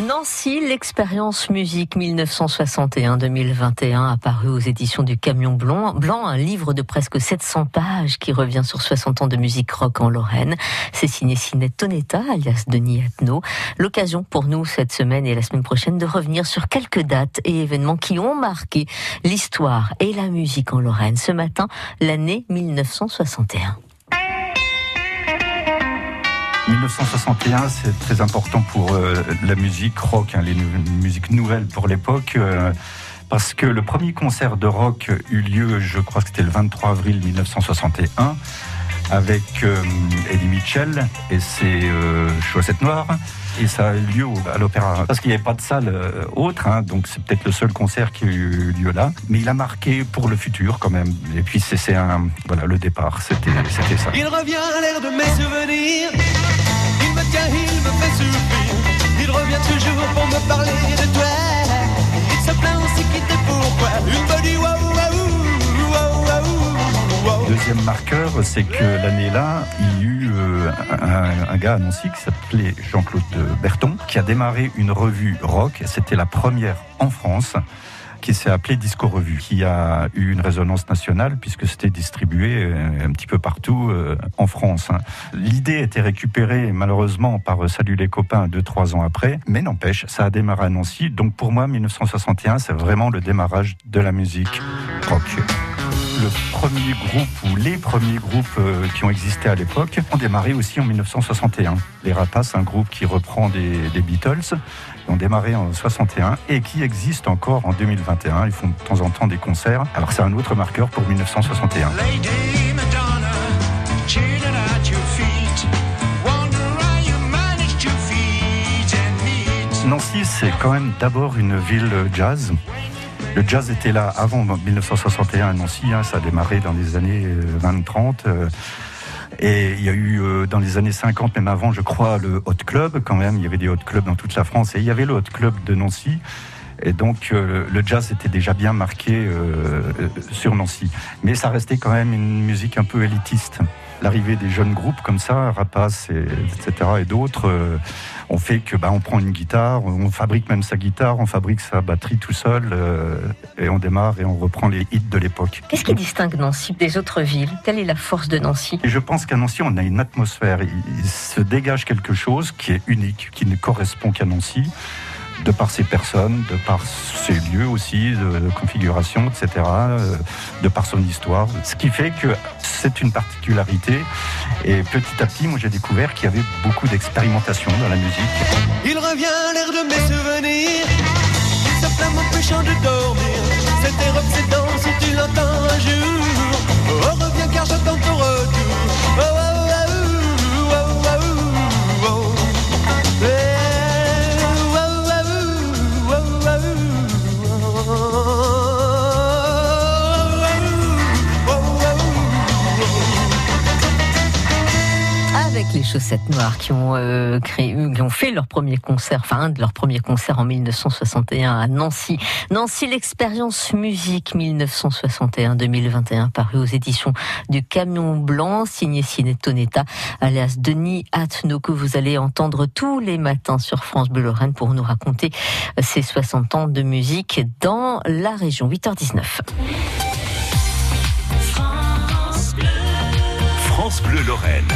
Nancy, l'expérience musique 1961-2021 apparu aux éditions du Camion Blanc, un livre de presque 700 pages qui revient sur 60 ans de musique rock en Lorraine. C'est signé Sinet Tonetta, alias Denis Atno. L'occasion pour nous cette semaine et la semaine prochaine de revenir sur quelques dates et événements qui ont marqué l'histoire et la musique en Lorraine. Ce matin, l'année 1961. 1961, c'est très important pour euh, la musique rock, hein, les musiques nouvelles pour l'époque. Euh, parce que le premier concert de rock eut lieu, je crois que c'était le 23 avril 1961, avec euh, Eddie Mitchell et ses chaussettes noires et ça a eu lieu à l'Opéra. Parce qu'il n'y avait pas de salle euh, autre, hein, donc c'est peut-être le seul concert qui a eu lieu là. Mais il a marqué pour le futur quand même. Et puis c'est un, voilà, le départ, c'était ça. Il revient à l'air de mes souvenirs. Il me tient, il me fait souffrir. Il revient toujours pour me parler Deuxième marqueur, c'est que l'année-là, il y a eu euh, un, gars à Nancy qui s'appelait Jean-Claude Berton, qui a démarré une revue rock. C'était la première en France qui s'est appelée Disco Revue, qui a eu une résonance nationale puisque c'était distribué euh, un petit peu partout euh, en France. Hein. L'idée était récupérée malheureusement par Salut les copains deux trois ans après, mais n'empêche, ça a démarré à Nancy. Donc pour moi, 1961, c'est vraiment le démarrage de la musique rock le premier groupe ou les premiers groupes euh, qui ont existé à l'époque ont démarré aussi en 1961. Les Rapaces, un groupe qui reprend des, Beatles, ont démarré en 61 et qui existe encore en 2021. Ils font de temps en temps des concerts. Alors c'est un autre marqueur pour 1961. Nancy, c'est quand même d'abord une ville jazz. Le jazz était là avant 1961 à Nancy, hein, ça a démarré dans les années 20-30. Euh, euh, et il y a eu euh, dans les années 50, même avant, je crois, le Hot Club quand même. Il y avait des Hot Clubs dans toute la France et il y avait le Hot Club de Nancy. Et donc le jazz était déjà bien marqué sur Nancy. Mais ça restait quand même une musique un peu élitiste l'arrivée des jeunes groupes comme ça, Rapace, et, etc. et d'autres, on fait que bah, on prend une guitare, on fabrique même sa guitare, on fabrique sa batterie tout seul, euh, et on démarre et on reprend les hits de l'époque. Qu'est-ce qui distingue Nancy des autres villes? Quelle est la force de Nancy? Et Je pense qu'à Nancy, on a une atmosphère. il se dégage quelque chose qui est unique, qui ne correspond qu'à Nancy de par ses personnes, de par ses lieux aussi, de, configuration, etc., euh, de par son histoire. Ce qui fait que c'est une particularité. Et petit à petit, moi j'ai découvert qu'il y avait beaucoup d'expérimentation dans la musique. Il revient l'air de mes souvenirs, de dormir. Chaussettes noires qui ont euh, créé, qui ont fait leur premier concert, enfin un de leurs premiers concerts en 1961 à Nancy. Nancy, l'expérience musique 1961-2021, paru aux éditions du Camion Blanc, signé Cinetonetta, alias Denis Atno, que vous allez entendre tous les matins sur France Bleu Lorraine pour nous raconter ses 60 ans de musique dans la région. 8h19. France Bleu Lorraine.